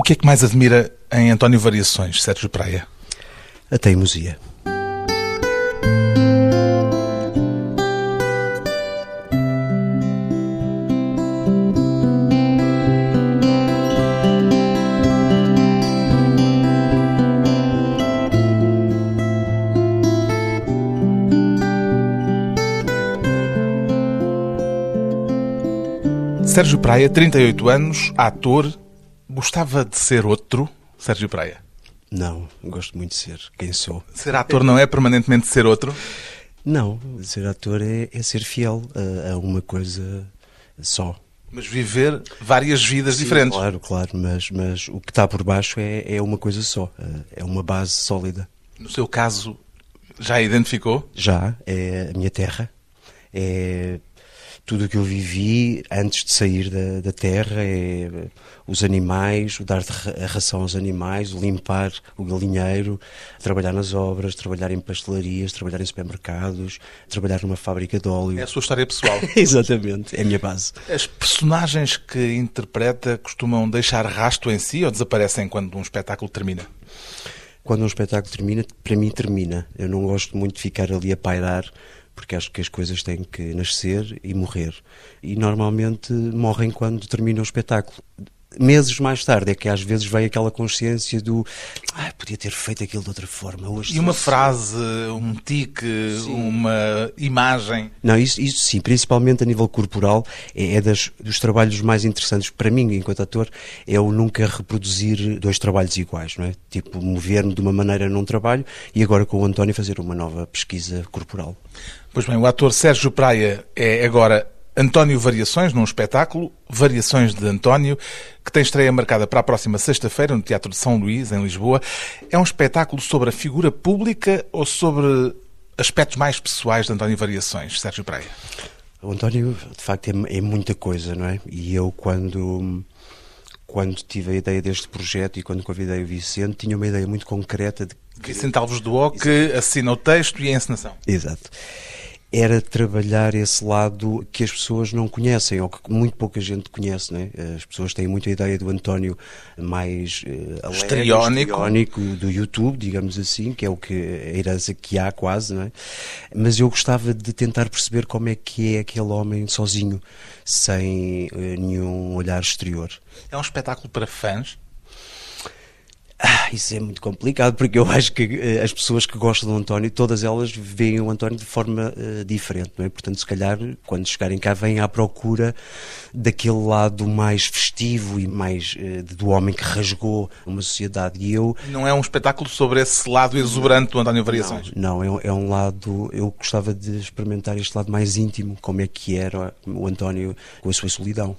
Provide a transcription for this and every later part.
O que é que mais admira em António Variações, Sérgio Praia? A teimosia. Sérgio Praia, 38 anos, ator, gostava de ser outro, Sérgio Praia? Não, gosto muito de ser quem sou. Ser ator não é permanentemente ser outro? Não, ser ator é, é ser fiel a, a, uma coisa só. Mas viver várias vidas Sim, diferentes. Claro, claro, mas, mas o que está por baixo é, é uma coisa só, é uma base sólida. No seu caso, já a identificou? Já, é a minha terra, é tudo o que eu vivi antes de sair da, da terra, é os animais, o dar a ração aos animais, o limpar o galinheiro, trabalhar nas obras, trabalhar em pastelarias, trabalhar em supermercados, trabalhar numa fábrica de óleo. É a sua história pessoal. Exatamente, é a minha base. As personagens que interpreta costumam deixar rasto em si ou desaparecem quando um espetáculo termina? Quando um espetáculo termina, para mim termina. Eu não gosto muito de ficar ali a pairar porque acho que as coisas têm que nascer e morrer. E normalmente morrem quando termina o espetáculo. Meses mais tarde é que às vezes vem aquela consciência do ah, podia ter feito aquilo de outra forma. Hoje e uma frase, um tique, sim. uma imagem? Não, isso, isso sim, principalmente a nível corporal, é, é das, dos trabalhos mais interessantes para mim, enquanto ator, é o nunca reproduzir dois trabalhos iguais, não é? Tipo, mover-me de uma maneira num trabalho e agora com o António fazer uma nova pesquisa corporal. Pois bem, o ator Sérgio Praia é agora António Variações, num espetáculo, Variações de António, que tem estreia marcada para a próxima sexta-feira no Teatro de São Luís, em Lisboa. É um espetáculo sobre a figura pública ou sobre aspectos mais pessoais de António Variações, Sérgio Praia? O António, de facto, é, é muita coisa, não é? E eu, quando quando tive a ideia deste projeto e quando convidei o Vicente, tinha uma ideia muito concreta de que... Vicente Alves do O, que assina o texto e a encenação. Exato era trabalhar esse lado que as pessoas não conhecem ou que muito pouca gente conhece. Né? As pessoas têm muita ideia do António mais uh, estriónico. do YouTube, digamos assim, que é o que a herança que há quase. Né? Mas eu gostava de tentar perceber como é que é aquele homem sozinho, sem uh, nenhum olhar exterior. É um espetáculo para fãs? Ah, isso é muito complicado, porque eu acho que uh, as pessoas que gostam do António, todas elas veem o António de forma uh, diferente, não é? Portanto, se calhar, quando chegarem cá, vêm à procura daquele lado mais festivo e mais uh, do homem que rasgou uma sociedade. E eu. Não é um espetáculo sobre esse lado exuberante do António Variações? Não, não é, é um lado. Eu gostava de experimentar este lado mais íntimo, como é que era o António com a sua solidão.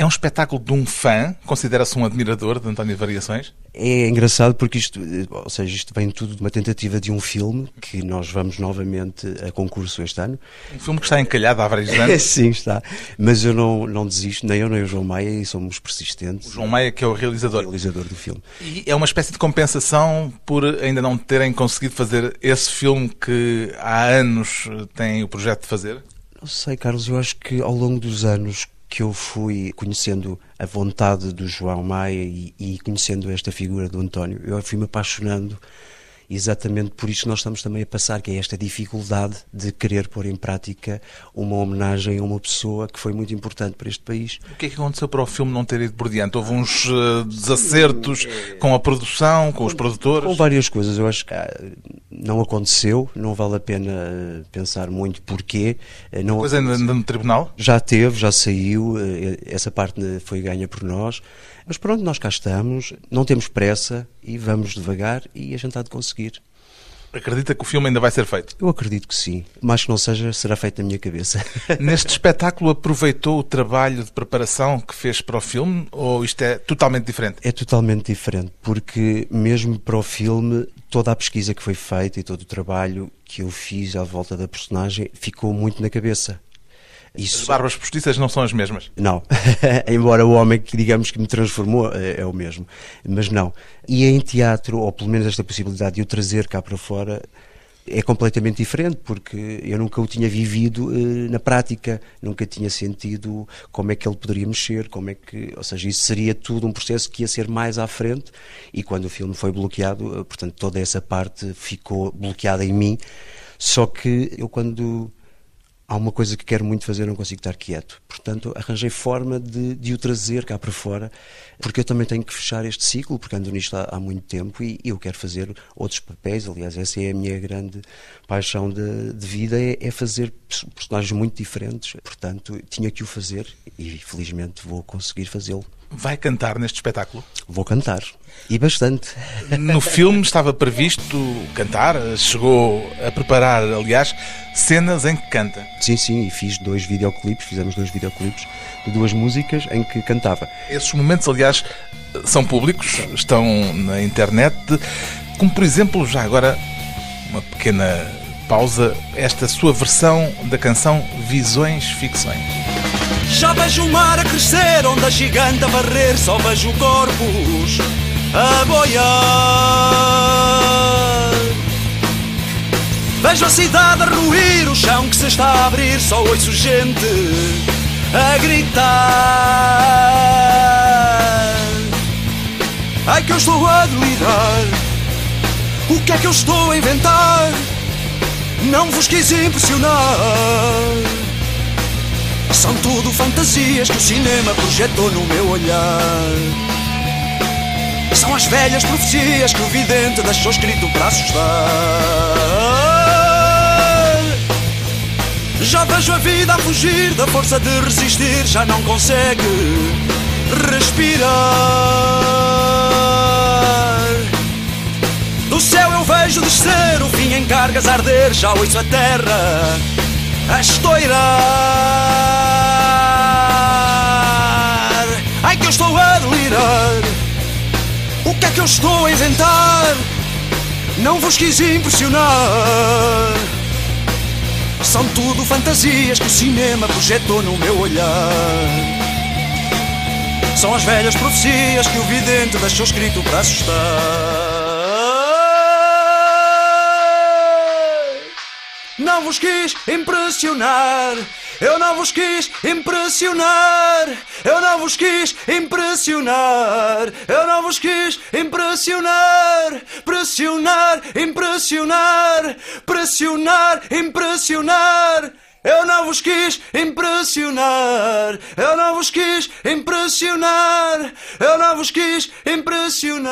É um espetáculo de um fã? Considera-se um admirador de António Variações? É engraçado porque isto, ou seja, isto vem tudo de uma tentativa de um filme que nós vamos novamente a concurso este ano. Um filme que está encalhado há vários anos. Sim, está. Mas eu não, não desisto, nem eu nem o João Maia, e somos persistentes. O João Maia que é o realizador. O realizador do filme. E é uma espécie de compensação por ainda não terem conseguido fazer esse filme que há anos têm o projeto de fazer? Não sei, Carlos, eu acho que ao longo dos anos que eu fui conhecendo a vontade do João Maia e, e conhecendo esta figura do António, eu fui me apaixonando exatamente por isso que nós estamos também a passar, que é esta dificuldade de querer pôr em prática uma homenagem a uma pessoa que foi muito importante para este país. O que é que aconteceu para o filme não ter ido por diante? Houve uns uh, desacertos com a produção, com os produtores? Com várias coisas. Eu acho que ah, não aconteceu, não vale a pena eh, pensar muito porquê. Eh, não coisa ainda no tribunal? Já teve, já saiu, essa parte foi ganha por nós. Mas pronto, nós cá estamos, não temos pressa e vamos devagar e a gente há de conseguir. Acredita que o filme ainda vai ser feito? Eu acredito que sim. Mas que não seja, será feito na minha cabeça. Neste espetáculo aproveitou o trabalho de preparação que fez para o filme ou isto é totalmente diferente? É totalmente diferente, porque mesmo para o filme, toda a pesquisa que foi feita e todo o trabalho que eu fiz à volta da personagem ficou muito na cabeça. Isso... As barbas postiças não são as mesmas? Não. Embora o homem que, digamos, que me transformou é, é, o mesmo. Mas não. E em teatro, ou pelo menos esta possibilidade de o trazer cá para fora, é completamente diferente, porque eu nunca o tinha vivido eh, na prática, nunca tinha sentido como é que ele poderia mexer, como é que, ou seja, isso seria tudo um processo que ia ser mais à frente e quando o filme foi bloqueado, eh, portanto, toda essa parte ficou bloqueada em mim. Só que eu quando há uma coisa que quero muito fazer, não consigo estar quieto. Portanto, arranjei forma de, de, o trazer cá para fora, porque eu também tenho que fechar este ciclo, porque ando nisto há, há muito tempo e, eu quero fazer outros papéis. Aliás, essa é a minha grande paixão de, de vida, é, é, fazer personagens muito diferentes. Portanto, tinha que o fazer e felizmente vou conseguir fazê-lo. Vai cantar neste espetáculo? Vou cantar. E bastante. No filme estava previsto cantar, chegou a preparar, aliás, cenas em que canta. Sim, sim, e fiz dois videoclipes, fizemos dois videoclipes de duas músicas em que cantava. Esses momentos, aliás, são públicos, estão na internet, como por exemplo, já agora, uma pequena pausa, esta sua versão da canção Visões Ficções. Já vejo o mar a crescer, onde a gigante a varrer, só vejo corpos a boiar. Vejo a cidade a ruir, o chão que se está a abrir, só ouço gente a gritar. Ai que eu estou a delirar, o que é que eu estou a inventar? Não vos quis impressionar. São tudo fantasias que o cinema projetou no meu olhar. São as velhas profecias que o vidente deixou escrito para assustar. Já vejo a vida a fugir da força de resistir, já não consegue respirar. Do céu eu vejo descer o fim em cargas arder, já ouço a terra a estourar. Ai que eu estou a delirar. O que é que eu estou a inventar? Não vos quis impressionar. São tudo fantasias que o cinema projetou no meu olhar. São as velhas profecias que o vidente deixou escrito para assustar. Não vos quis impressionar. Eu não vos quis impressionar. Eu não vos quis impressionar. Eu não vos quis impressionar. Pressionar, impressionar. Pressionar, impressionar. Eu não vos quis impressionar. Eu não vos quis impressionar. Eu não vos quis impressionar.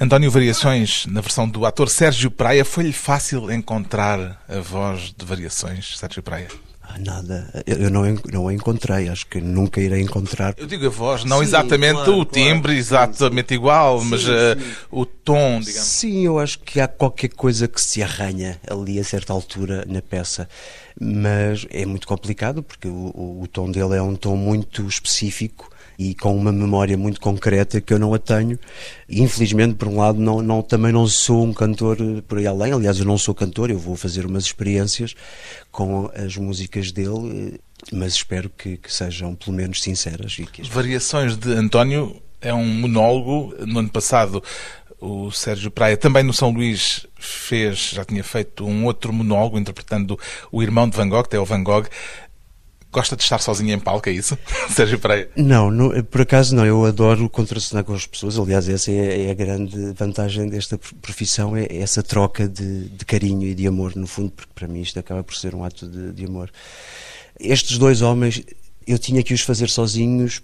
António Variações, na versão do ator Sérgio Praia, foi-lhe fácil encontrar a voz de Variações, Sérgio Praia? Nada, eu não, não a encontrei, acho que nunca irei encontrar. Eu digo a voz, não sim, exatamente claro, o timbre, claro, exatamente sim, igual, sim, mas uh, o tom, digamos. Sim, eu acho que há qualquer coisa que se arranha ali a certa altura na peça, mas é muito complicado porque o, o, o tom dele é um tom muito específico e com uma memória muito concreta que eu não a tenho. Infelizmente, por um lado, não, não, também não sou um cantor por aí além. Aliás, eu não sou cantor, eu vou fazer umas experiências com as músicas dele, mas espero que, que sejam pelo menos sinceras. E que... Variações de António é um monólogo. No ano passado, o Sérgio Praia, também no São Luís, fez, já tinha feito um outro monólogo interpretando o irmão de Van Gogh, Theo Van Gogh. Gosta de estar sozinho em palco, é isso? Sérgio Pereira? Não, não, por acaso não. Eu adoro contracenar com as pessoas. Aliás, essa é, é, a grande vantagem desta profissão, é essa troca de, de, carinho e de amor, no fundo, porque para mim isto acaba por ser um ato de, de amor. Estes dois homens, eu tinha que os fazer sozinhos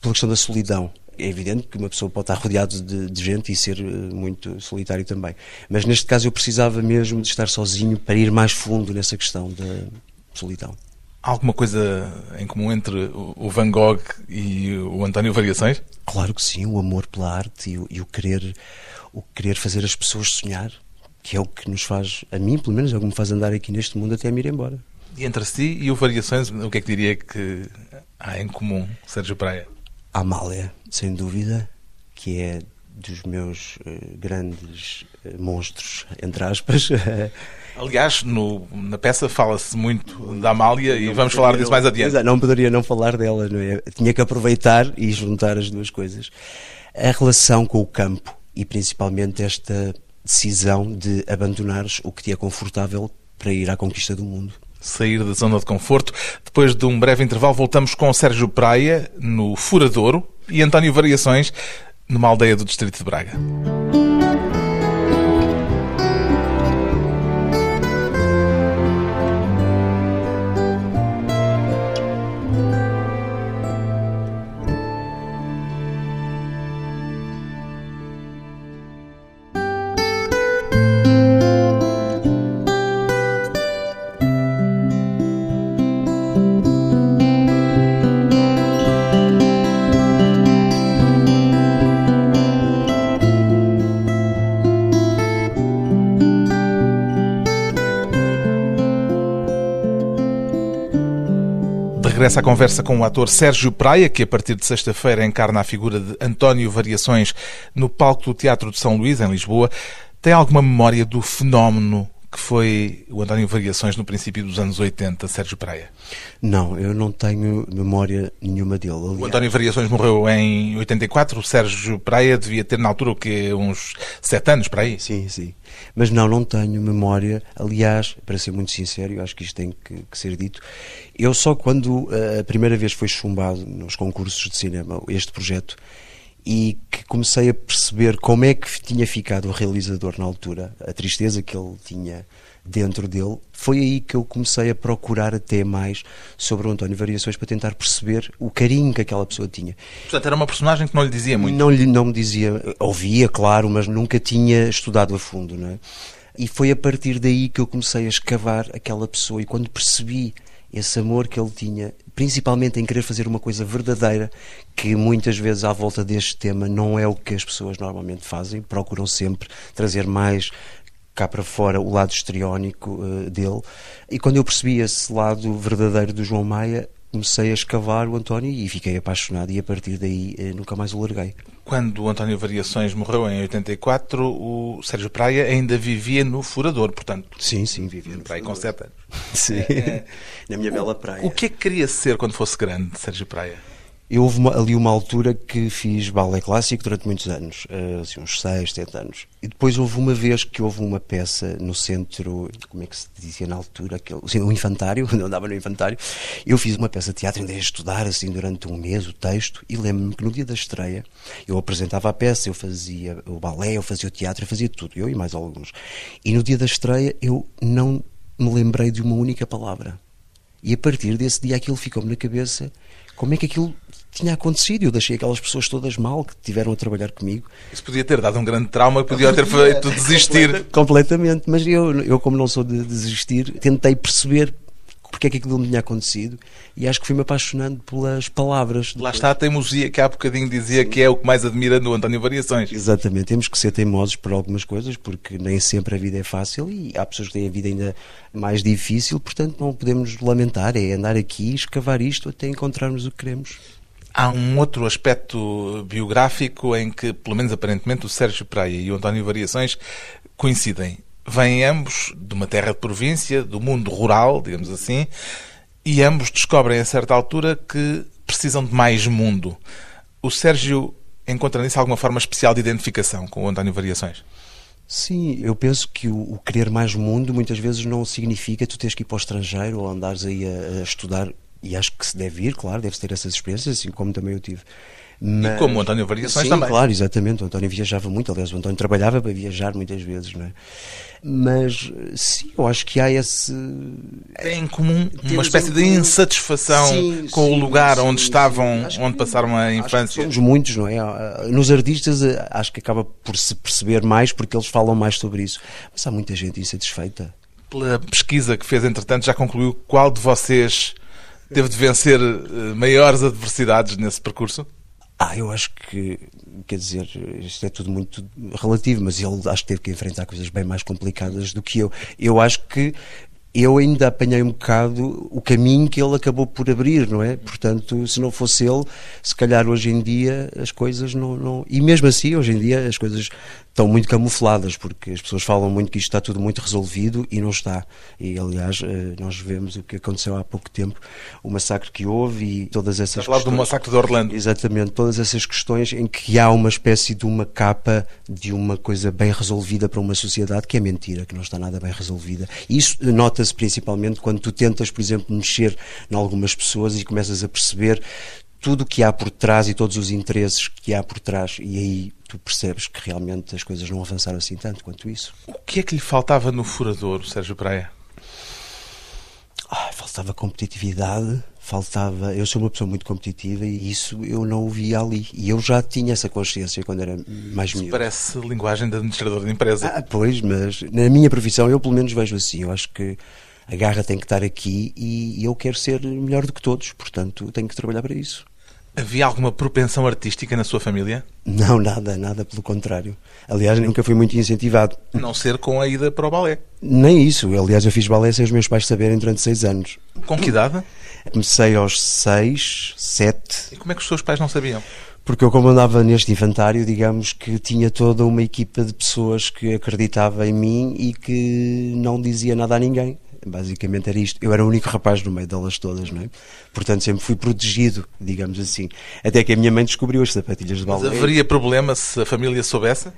pela questão da solidão. É evidente que uma pessoa pode estar rodeada de, de, gente e ser eh, muito solitário também. Mas neste caso eu precisava mesmo de estar sozinho para ir mais fundo nessa questão da solidão. Alguma coisa em comum entre o Van Gogh e o António Variações? Claro que sim, o amor pela arte e o, e o querer o querer fazer as pessoas sonhar, que é o que nos faz, a mim pelo menos, é o que me faz andar aqui neste mundo até me ir embora. E entre si e o Variações, o que é que diria que há em comum, Sérgio Praia? A Amália, sem dúvida, que é dos meus uh, grandes uh, monstros, entre aspas. Aliás, no, na peça fala-se muito da Amália não e vamos falar disso mais adiante. Não poderia não falar dela, não é? Tinha que aproveitar e juntar as duas coisas. A relação com o campo e principalmente esta decisão de abandonares o que te é confortável para ir à conquista do mundo. Sair da zona de conforto. Depois de um breve intervalo, voltamos com Sérgio Praia, no Furadouro, e António Variações, numa aldeia do Distrito de Braga. Regressa à conversa com o ator Sérgio Praia, que a partir de sexta-feira encarna a figura de António Variações no palco do Teatro de São Luís, em Lisboa. Tem alguma memória do fenómeno que foi o António Variações no princípio dos anos 80, Sérgio Praia? Não, eu não tenho memória nenhuma dele. Aliás. O António Variações morreu em 84, o Sérgio Praia devia ter na altura o quê? Uns sete anos para aí? Sim, sim. Mas não, não tenho memória. Aliás, para ser muito sincero, eu acho que isto tem que, que ser dito. Eu só quando eh, a primeira vez foi chumbado nos concursos de cinema este projeto, e que comecei a perceber como é que tinha ficado o realizador na altura, a tristeza que ele tinha dentro dele. Foi aí que eu comecei a procurar até mais sobre o António Variações para tentar perceber o carinho que aquela pessoa tinha. Portanto, era uma personagem que não lhe dizia muito. Não, lhe, não me dizia, ouvia, claro, mas nunca tinha estudado a fundo, não é? E foi a partir daí que eu comecei a escavar aquela pessoa e quando percebi esse amor que ele tinha, principalmente em querer fazer uma coisa verdadeira, que muitas vezes à volta deste tema não é o que as pessoas normalmente fazem, procuram sempre trazer mais cá para fora o lado histriónico uh, dele. E quando eu percebi esse lado verdadeiro do João Maia, comecei a escavar o António e fiquei apaixonado e a partir daí uh, nunca mais o larguei. Quando o António Variações morreu em 84, o Sérgio Praia ainda vivia no Furador, portanto. Sim, sim, vivia no Praia com 7 anos. Sim, na minha bela praia. O que é que queria ser quando fosse grande, Sérgio Praia? Eu houve uma, ali uma altura que fiz balé clássico durante muitos anos, eh, assim, uns 6, 7 anos. E depois houve uma vez que houve uma peça no centro, como é que se dizia na altura, aquele, assim, um infantário, onde eu andava no infantário. Eu fiz uma peça de teatro, andei a estudar assim durante um mês o texto e lembro-me que no dia da estreia eu apresentava a peça, eu fazia o balé, eu fazia o teatro, eu fazia tudo, eu e mais alguns. E no dia da estreia eu não me lembrei de uma única palavra. E a partir desse dia aquilo ficou-me na cabeça como é que aquilo tinha acontecido. Eu deixei aquelas pessoas todas mal que tiveram a trabalhar comigo. Isso podia ter dado um grande trauma, podia ter feito desistir. Completamente, mas eu, eu como não sou de desistir, tentei perceber porque é que aquilo me tinha acontecido e acho que fui-me apaixonando pelas palavras. Lá está a teimosia que há bocadinho dizia Sim. que é o que mais admira no António Variações. Exatamente, temos que ser teimosos por algumas coisas porque nem sempre a vida é fácil e há pessoas que têm a vida ainda mais difícil, portanto não podemos lamentar, é andar aqui, escavar isto até encontrarmos o que queremos. Há um outro aspecto biográfico em que, pelo menos aparentemente, o Sérgio Praia e o António Variações coincidem. Vêm ambos de uma terra de província, do mundo rural, digamos assim, e ambos descobrem a certa altura que precisam de mais mundo. O Sérgio encontra nisso alguma forma especial de identificação com o António Variações? Sim, eu penso que o, o, querer mais mundo muitas vezes não significa tu teres que ir para o estrangeiro ou andares aí a, a estudar e acho que se deve ir, claro, deve ter essas experiências, assim como também eu tive. Mas... E como o António Variações Sim, também. claro, exatamente. O António viajava muito, aliás, o António trabalhava para viajar muitas vezes, não é? Mas sim, eu acho que há esse. É em comum uma espécie de insatisfação sim, com sim, o lugar onde estavam, onde passaram a infância. somos muitos, não é? Nos artistas eh, acho que acaba por se perceber mais porque eles falam mais sobre isso. Mas há muita gente insatisfeita. Pela pesquisa que fez, entretanto, já concluiu qual de vocês teve de vencer eh, maiores adversidades nesse percurso? Ah, eu acho que, quer dizer, isto é tudo muito relativo, mas ele acho que teve que enfrentar coisas bem mais complicadas do que eu. Eu acho que eu ainda apanhei um bocado o caminho que ele acabou por abrir, não é? Portanto, se não fosse ele, se calhar hoje em dia as coisas não, não... E mesmo assim, hoje em dia as coisas estão muito camufladas, porque as pessoas falam muito que isto está tudo muito resolvido e não está. E, aliás, eh, nós vemos o que aconteceu há pouco tempo, o massacre que houve e todas essas Está questões... do massacre de Orlando. Exatamente, todas essas questões em que há uma espécie de uma capa de uma coisa bem resolvida para uma sociedade que é mentira, que não está nada bem resolvida. Isso nota-se principalmente quando tu tentas, por exemplo, mexer em algumas pessoas e começas a perceber tudo o que há por trás e todos os interesses que há por trás, e aí tu percebes que realmente as coisas não avançaram assim tanto quanto isso. O que é que lhe faltava no furador, Sérgio Praia? Ah, faltava competitividade, faltava. Eu sou uma pessoa muito competitiva e isso eu não o via ali. E eu já tinha essa consciência quando era mais miúdo. Parece linguagem de administrador de empresa. Ah, pois, mas na minha profissão eu pelo menos vejo assim. Eu acho que a garra tem que estar aqui e eu quero ser melhor do que todos, portanto tenho que trabalhar para isso. Havia alguma propensão artística na sua família? Não, nada, nada, pelo contrário. Aliás, nunca fui muito incentivado. Não ser com a ida para o balé? Nem isso. Aliás, eu fiz balé sem os meus pais saberem durante seis anos. Com que idade? Comecei aos seis, sete. E como é que os seus pais não sabiam? Porque eu, como andava neste infantário, digamos que tinha toda uma equipa de pessoas que acreditava em mim e que não dizia nada a ninguém. Basicamente era isto. Eu era o único rapaz no meio delas todas, não é? Portanto, sempre fui protegido, digamos assim. Até que a minha mãe descobriu as sapatilhas de balé. Mas haveria problema se a família soubesse?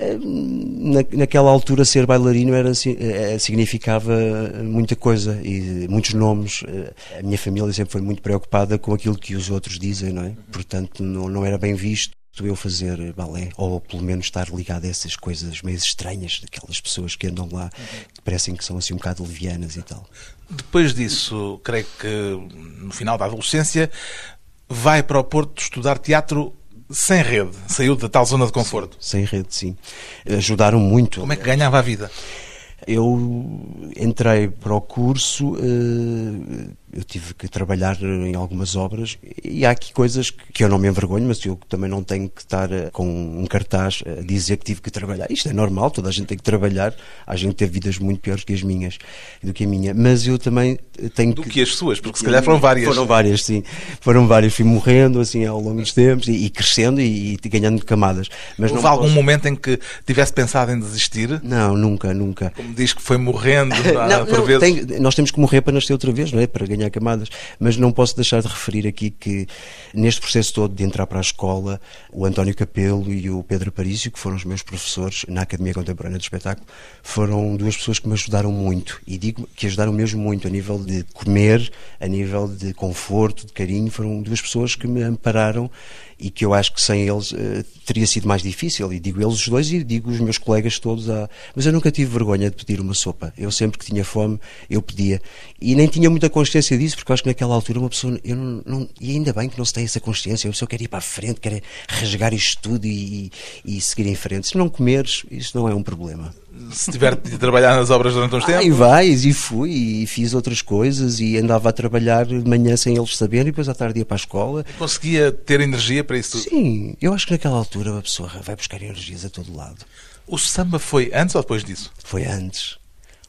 Na, naquela altura ser bailarino era eh, significava muita coisa e muitos nomes eh, a minha família sempre foi muito preocupada com aquilo que os outros dizem não é portanto não, não era bem visto eu fazer balé, ou pelo menos estar ligado a essas coisas meio estranhas, daquelas pessoas que andam lá, que parecem que são assim um bocado levianas e tal. Depois disso, creio que no final da adolescência, vai para o Porto estudar teatro sem rede. Saiu da tal zona de conforto. Sem rede, sim. Ajudaram muito. Como é que ganhava a vida? Eu entrei para o curso, eh, eu tive que trabalhar em algumas obras e há aqui coisas que eu não me envergonho, mas eu também não tenho que estar eh, com um cartaz a dizer que tive que trabalhar. Isto é normal, toda a gente tem que trabalhar. Há gente que teve vidas muito piores que as minhas, do que a minha. Mas eu também tenho do que... que as suas, porque se calhar foram várias. Foram várias, sim. Foram várias. Fui morrendo assim ao longo dos tempos e, e crescendo e, e, ganhando camadas. Mas Houve algum posso... momento em que tivesse pensado em desistir? Não, nunca, nunca. Como diz que foi morrendo não, por não, vezes. Tem, nós temos que morrer para nascer outra vez, não é? Para ganhar ganhar camadas. Mas não posso deixar de referir aqui que neste processo todo de entrar para a escola, o António Capelo e o Pedro Parício, que foram os meus professores na Academia Contemporânea do Espetáculo, foram duas pessoas que me ajudaram muito. E digo que ajudaram mesmo muito a nível de comer, a nível de conforto, de carinho. Foram duas pessoas que me ampararam e que eu acho que sem eles uh, teria sido mais difícil. E digo eles os dois e digo os meus colegas todos. Mas eu nunca tive vergonha de pedir uma sopa. Eu sempre que tinha fome, eu pedia. E nem tinha muita consciência disso, porque eu acho que naquela altura uma pessoa. Eu não, não... e ainda bem que não se tem essa consciência. A pessoa quer ir para a frente, quer rasgar isto tudo e, e, e seguir em frente. Se não comeres, isso não é um problema se tiver de trabalhar nas obras durante uns tempos. Ah, e vais, e fui, e fiz outras coisas, e andava a trabalhar de manhã sem eles saberem, e depois à tarde ia para a escola. Conseguia ter energia para isso tudo? Sim, eu acho que naquela altura a pessoa vai buscar energias a todo lado. O samba foi antes ou depois disso? Foi antes.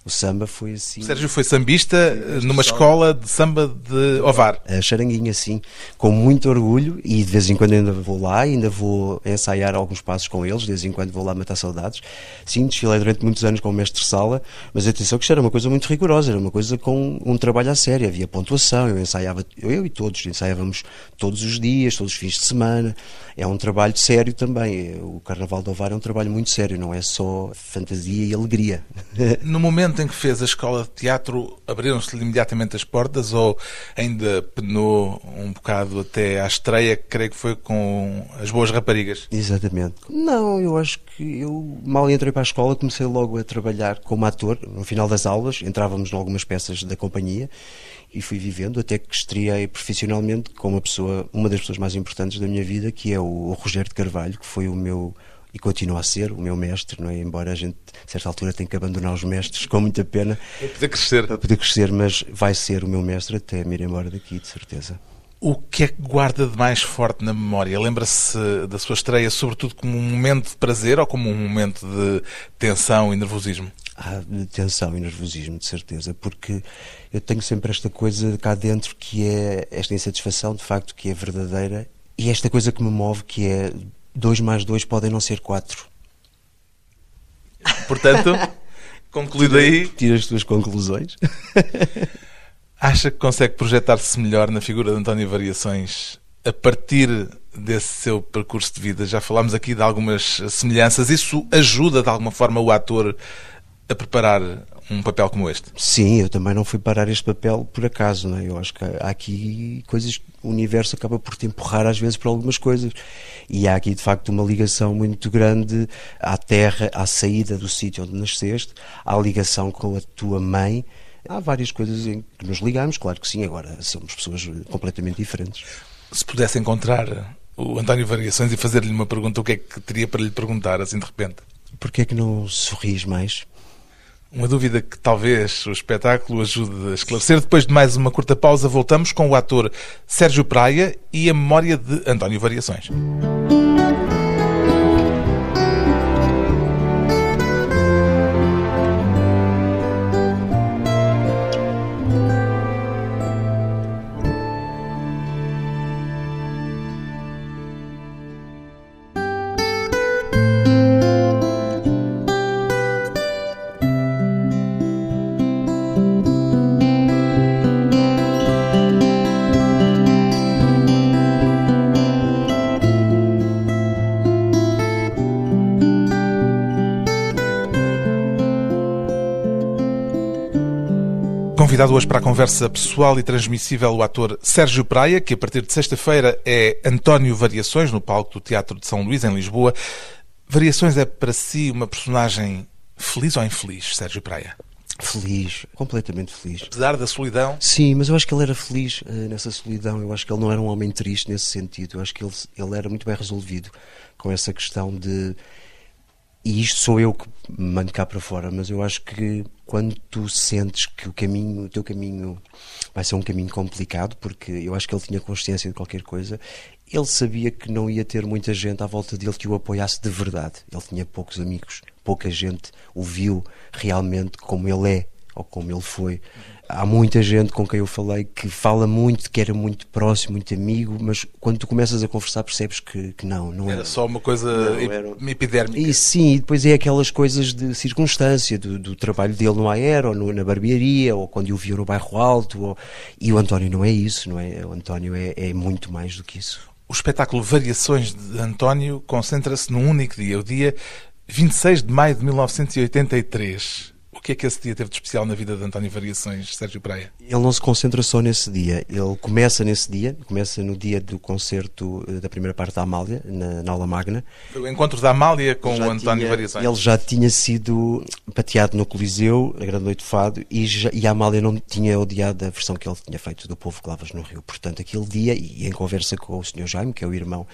O samba foi assim. O Sérgio foi sambista numa escola de samba de Ovar. A Charanguinha, sim, com muito orgulho e de vez em quando ainda vou lá, ainda vou ensaiar alguns passos com eles, de vez em quando vou lá matar saudades. Sim, desfilei durante muitos anos como mestre-sala, mas atenção que isto era uma coisa muito rigorosa, era uma coisa com um trabalho a sério, havia pontuação, eu ensaiava, eu e todos, ensaiávamos todos os dias, todos os fins de semana. É um trabalho sério também. O Carnaval de Ovar é um trabalho muito sério, não é só fantasia e alegria. No momento momento em que fez a escola de teatro, abriram-se-lhe imediatamente as portas ou ainda penou um bocado até à estreia, que creio que foi com as boas raparigas? Exatamente. Não, eu acho que eu mal entrei para a escola, comecei logo a trabalhar como ator. No final das aulas, entrávamos em algumas peças da companhia e fui vivendo até que estreiei profissionalmente com uma pessoa, uma das pessoas mais importantes da minha vida, que é o Rogério de Carvalho, que foi o meu e continua a ser o meu mestre, não é? Embora a gente, a certa altura, tenha que abandonar os mestres com muita pena. Para poder crescer. Para poder crescer, mas vai ser o meu mestre até me ir embora daqui, de certeza. O que é que guarda de mais forte na memória? Lembra-se da sua estreia, sobretudo, como um momento de prazer ou como um momento de tensão e nervosismo? Há tensão e nervosismo, de certeza, porque eu tenho sempre esta coisa cá dentro que é esta insatisfação, de facto, que é verdadeira, e esta coisa que me move, que é dois mais dois podem não ser quatro. Portanto, concluído aí. Tira as tuas conclusões. Acha que consegue projetar-se melhor na figura de António Variações a partir desse seu percurso de vida? Já falámos aqui de algumas semelhanças. Isso ajuda de alguma forma o ator a preparar um papel como este? Sim, eu também não fui parar este papel por acaso, não é? Eu acho que há aqui coisas o universo acaba por te empurrar às vezes para algumas coisas. E há aqui de facto uma ligação muito grande à terra, à saída do sítio onde nasceste, à ligação com a tua mãe. Há várias coisas em que nos ligamos, claro que sim, agora somos pessoas completamente diferentes. Se pudesse encontrar o António Variações e fazer-lhe uma pergunta, o que é que teria para lhe perguntar, assim de repente? Porquê é que não sorris mais? Uma dúvida que talvez o espetáculo ajude a esclarecer. Depois de mais uma curta pausa, voltamos com o ator Sérgio Praia e a memória de António Variações. Convidado hoje para a conversa pessoal e transmissível o ator Sérgio Praia, que a partir de sexta-feira é António Variações no palco do Teatro de São Luís, em Lisboa. Variações é para si uma personagem feliz ou infeliz, Sérgio Praia? Feliz, completamente feliz. Apesar da solidão? Sim, mas eu acho que ele era feliz uh, nessa solidão. Eu acho que ele não era um homem triste nesse sentido. Eu acho que ele, ele era muito bem resolvido com essa questão de e isto sou eu que mando cá para fora, mas eu acho que quando tu sentes que o caminho, o teu caminho vai ser um caminho complicado, porque eu acho que ele tinha consciência de qualquer coisa, ele sabia que não ia ter muita gente à volta dele que o apoiasse de verdade. Ele tinha poucos amigos, pouca gente o viu realmente como ele é ou como ele foi há muita gente com quem eu falei que fala muito, que era muito próximo, muito amigo, mas quando tu começas a conversar percebes que, que não, não era. Era só uma coisa era... epidérmica. E sim, e depois é aquelas coisas de circunstância, do, do trabalho dele no Aero, ou no, na barbearia, ou quando o viu no bairro Alto, ou... e o António não é isso, não é? O António é, é muito mais do que isso. O espetáculo Variações de António concentra-se num único dia, o dia 26 de maio de 1983. O que é que esse dia teve de especial na vida de António Variações, Sérgio Praia? Ele não se concentra só nesse dia. Ele começa nesse dia, começa no dia do concerto eh, da primeira parte da Amália, na, na aula magna. O encontro da Amália com já o António tinha, Variações. Ele já tinha sido pateado no Coliseu, na Grande Noite de Fado, e, já, e a Amália não tinha odiado a versão que ele tinha feito do Povo que Lavas no Rio. Portanto, aquele dia, e em conversa com o Sr. Jaime, que é o irmão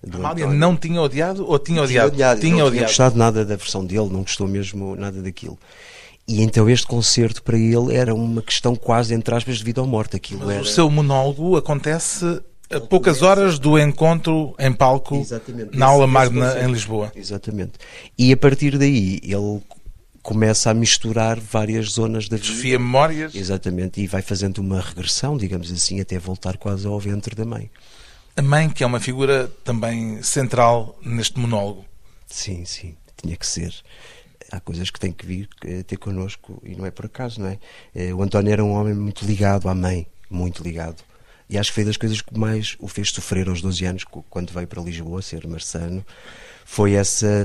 do Amália António, não tinha odiado ou tinha odiado? Tinha odiado. Tinha não odiado. tinha gostado nada da versão dele, não gostou mesmo nada daquilo. E então este concerto para ele era uma questão quase, entre aspas, de vida ou morte. Aquilo era... O seu monólogo acontece a poucas horas do encontro em palco Exatamente. na aula magna em Lisboa. Exatamente. E a partir daí ele começa a misturar várias zonas da vida. Desfia memórias. Exatamente. E vai fazendo uma regressão, digamos assim, até voltar quase ao ventre da mãe. A mãe, que é uma figura também central neste monólogo. Sim, sim. Tinha que ser há coisas que têm que vir eh, ter connosco e não é por acaso, não é? Eh, o António era um homem muito ligado à mãe, muito ligado. E acho que foi das coisas que mais o fez sofrer aos 12 anos, quando veio para Lisboa ser marçano, foi essa,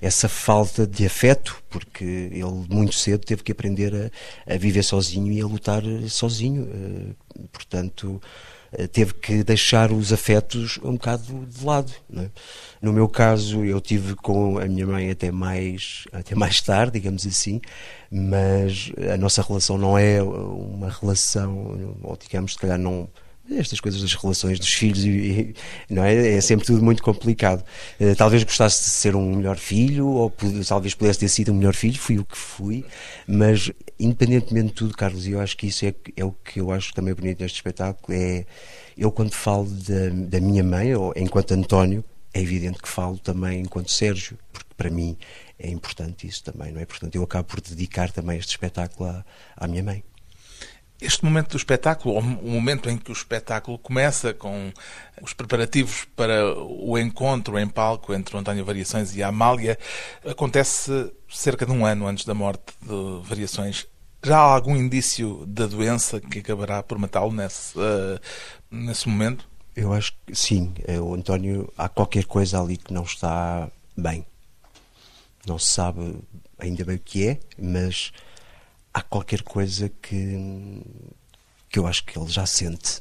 essa falta de afeto, porque ele muito cedo teve que aprender a, a viver sozinho e a lutar sozinho. Eh, portanto, eh, teve que deixar os afetos um bocado de lado. É? No meu caso, eu tive com a minha mãe até mais, até mais tarde, digamos assim, mas a nossa relação não é uma relação, ou digamos, se calhar não estas coisas das relações dos filhos e, não é é sempre tudo muito complicado eh, talvez gostasse de ser um melhor filho ou talvez pudesse ter sido um melhor filho fui o que fui mas independentemente de tudo Carlos e eu acho que isso é, é o que eu acho também bonito neste espetáculo é eu quando falo da, da minha mãe ou enquanto António é evidente que falo também enquanto Sérgio, porque para mim é importante isso também, não é? Portanto, eu acabo por dedicar também este espetáculo à, à minha mãe. Este momento do espetáculo, o momento em que o espetáculo começa com os preparativos para o encontro em palco entre António Variações e Amália, acontece cerca de um ano antes da morte de Variações. Já há algum indício da doença que acabará por matá-lo nesse, uh, nesse momento? Eu acho que sim. É, o António, há qualquer coisa ali que não está bem. Não se sabe ainda bem o que é, mas há qualquer coisa que, que eu acho que ele já sente.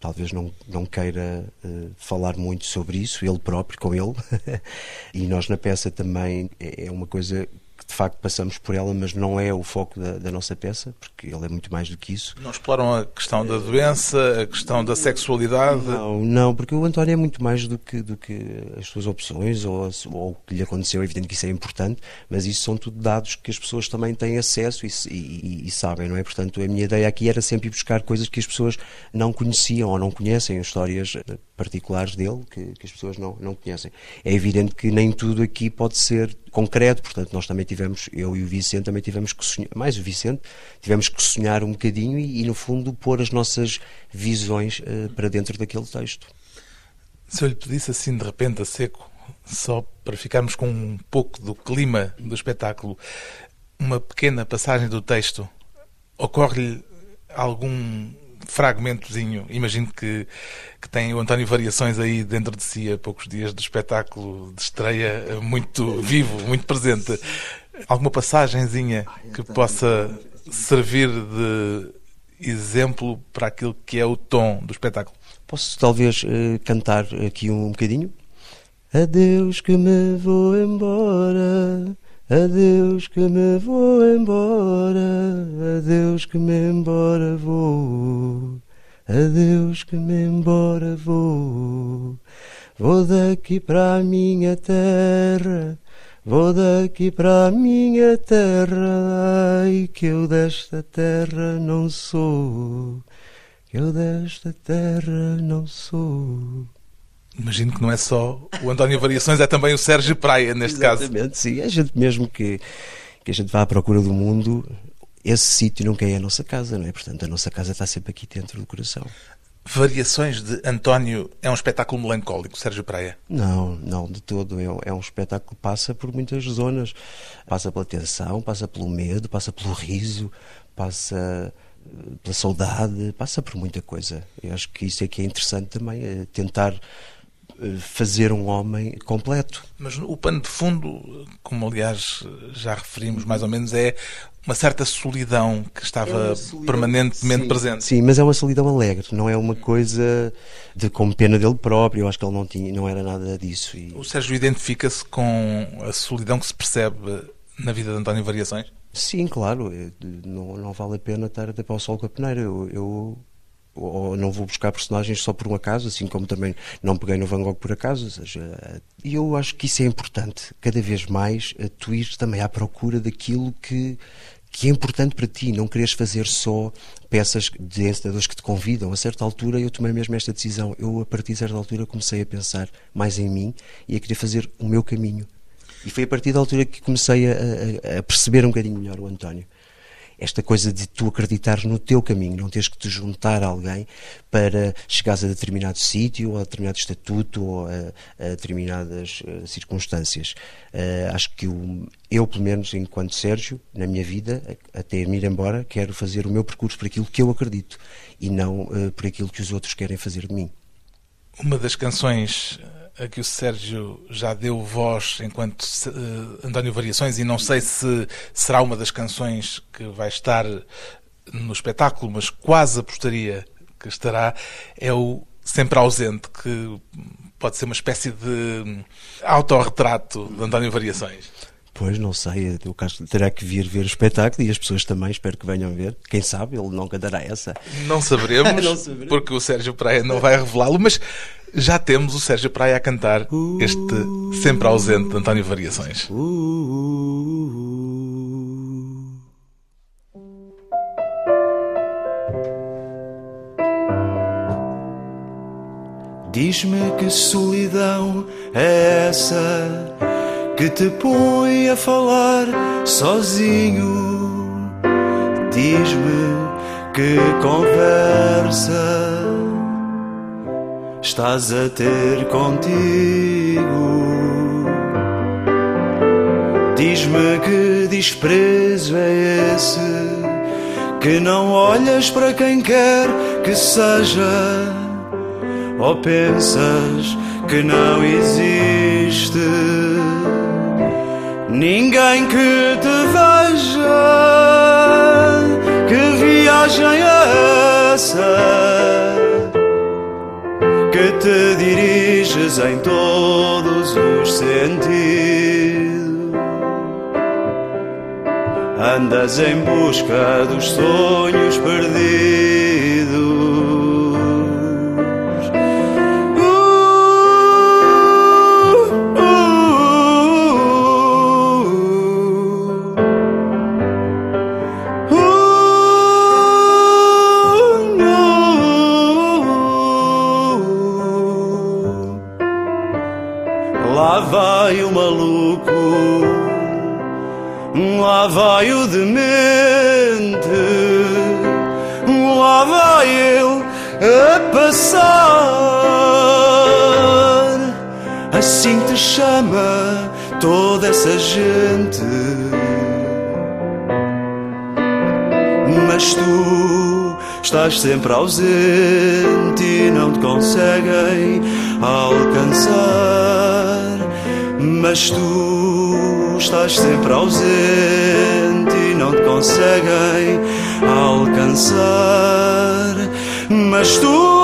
Talvez não, não queira uh, falar muito sobre isso, ele próprio, com ele. e nós na peça também é, é uma coisa de facto passamos por ela, mas não é o foco da, da, nossa peça, porque ele é muito mais do que isso. Não exploram a questão da doença, a questão da sexualidade? Não, não, porque o António é muito mais do que, do que as suas opções ou, ou o que lhe aconteceu. É evidente que isso é importante, mas isso são tudo dados que as pessoas também têm acesso e, e, e sabem, não é? Portanto, a minha ideia aqui era sempre ir buscar coisas que as pessoas não conheciam ou não conhecem, histórias particulares dele que, que, as pessoas não, não conhecem. É evidente que nem tudo aqui pode ser concreto, portanto, nós também tivemos, eu e o Vicente também tivemos que sonhar, mais o Vicente, tivemos que sonhar um bocadinho e, e no fundo, pôr as nossas visões uh, para dentro daquele texto. Se eu lhe pedisse assim de repente a seco, só para ficarmos com um pouco do clima do espetáculo, uma pequena passagem do texto, ocorre-lhe algum fragmentozinho. Imagino que, que tem o António Variações aí dentro de si a poucos dias do espetáculo de estreia, muito vivo, muito presente. Alguma passagenzinha que possa servir de exemplo para aquilo que é o tom do espetáculo? Posso talvez eh, cantar aqui um bocadinho? Adeus que me vou embora Adeus que me vou embora, adeus que me embora vou, adeus que me embora vou. Vou daqui para a minha terra, vou daqui para a minha terra, ai que eu desta terra não sou, que eu desta terra não sou. Imagino que não é só o António Variações, é também o Sérgio Praia, neste Exatamente, caso. sim. A gente mesmo que, que a gente vá à procura do mundo, esse sítio nunca é a nossa casa, não é? Portanto, a nossa casa está sempre aqui dentro do coração. Variações de António é um espetáculo melancólico, Sérgio Praia? Não, não, de todo. É, é um espetáculo que passa por muitas zonas. Passa pela tensão, passa pelo medo, passa pelo riso, passa eh, pela saudade, passa por muita coisa. Eu acho que isso é que é interessante também, é tentar fazer um homem completo. Mas o pano de fundo, como aliás já referimos mais ou menos, é uma certa solidão que estava é solidão, permanentemente sim, presente. Sim, mas é uma solidão alegre, não é uma coisa de com pena dele próprio. Eu acho que ele não tinha, não era nada disso. E... O Sérgio identifica-se com a solidão que se percebe na vida de António Variações? Sim, claro. Não, não vale a pena estar até para o sol com a peneira. Eu, eu ou não vou buscar personagens só por um acaso, assim como também não peguei no Van Gogh por acaso. Ou seja, eu acho que isso é importante, cada vez mais, tu ires também à procura daquilo que, que é importante para ti, não queres fazer só peças de encenadores que te convidam. A certa altura eu tomei mesmo esta decisão. Eu, a partir de certa altura, comecei a pensar mais em mim e a querer fazer o meu caminho. E foi a partir da altura que comecei a, a, a perceber um bocadinho melhor o António esta coisa de tu acreditares no teu caminho, não teres que te juntar a alguém para chegares a determinado sítio, a determinado estatuto, ou a, a determinadas uh, circunstâncias. Uh, acho que eu, pelo menos, enquanto Sérgio, na minha vida, até me ir embora, quero fazer o meu percurso por aquilo que eu acredito e não uh, por aquilo que os outros querem fazer de mim. Uma das canções a que o Sérgio já deu voz enquanto uh, António Variações e não sei se será uma das canções que vai estar no espetáculo, mas quase apostaria que estará, é o Sempre Ausente, que pode ser uma espécie de autorretrato de António Variações. Pois, não sei, o caso terá que vir ver o espetáculo e as pessoas também espero que venham ver. Quem sabe, ele não cantará essa. Não saberemos, não saberemos. porque o Sérgio Praia não vai revelá-lo, mas já temos o Sérgio Praia a cantar este sempre ausente de António Variações. Diz-me que solidão é essa que te põe a falar sozinho. Diz-me que conversa estás a ter contigo. Diz-me que desprezo é esse que não olhas para quem quer que seja ou pensas que não existe ninguém que te veja. Que viagem é essa que te diriges em todos os sentidos? Andas em busca dos sonhos perdidos. Toda essa gente, mas tu estás sempre ausente e não te conseguem alcançar. Mas tu estás sempre ausente e não te conseguem alcançar. Mas tu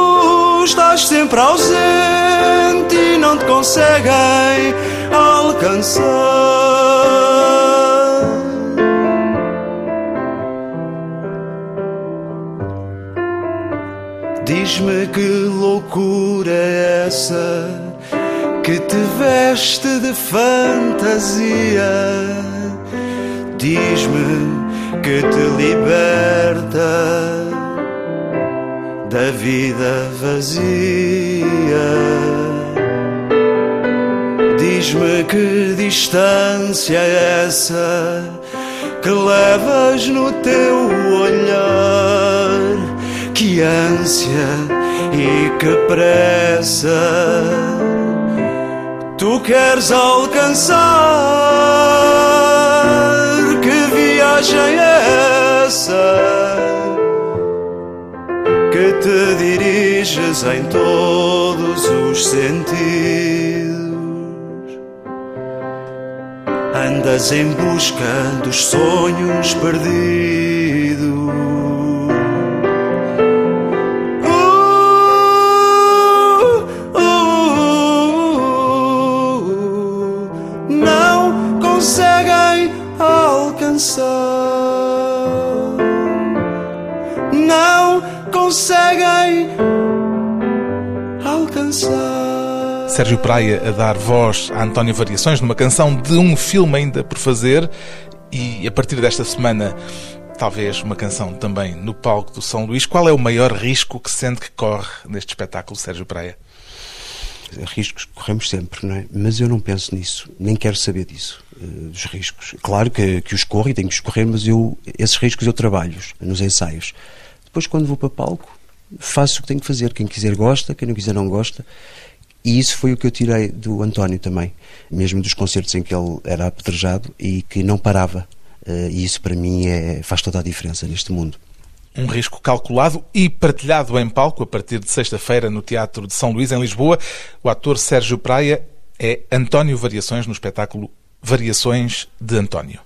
estás sempre ausente e não te conseguem alcançar. Diz-me que loucura é essa que te veste de fantasia. Diz-me que te liberta da vida vazia. Diz-me que distância é essa que levas no teu olhar. Que ânsia e que pressa tu queres alcançar. Que viagem é essa te diriges em todos os sentidos? Andas em busca dos sonhos perdidos. Sérgio Praia a dar voz a António Variações numa canção de um filme ainda por fazer e a partir desta semana talvez uma canção também no palco do São Luís. Qual é o maior risco que sente que corre neste espetáculo, Sérgio Praia? riscos corremos sempre, não é? Mas eu não penso nisso, nem quero saber disso, uh, dos riscos. Claro que, que os corro e tenho que escorrer, mas eu, esses riscos eu trabalho nos ensaios. Depois, quando vou para palco, faço o que tenho que fazer. Quem quiser gosta, quem não quiser não gosta. E isso foi o que eu tirei do António também, mesmo dos concertos em que ele era apedrejado e que não parava. Uh, e isso para mim é, faz toda a diferença neste mundo. Um risco calculado e partilhado em palco a partir de sexta-feira no Teatro de São Luís, em Lisboa. O ator Sérgio Praia é António Variações no espetáculo Variações de António.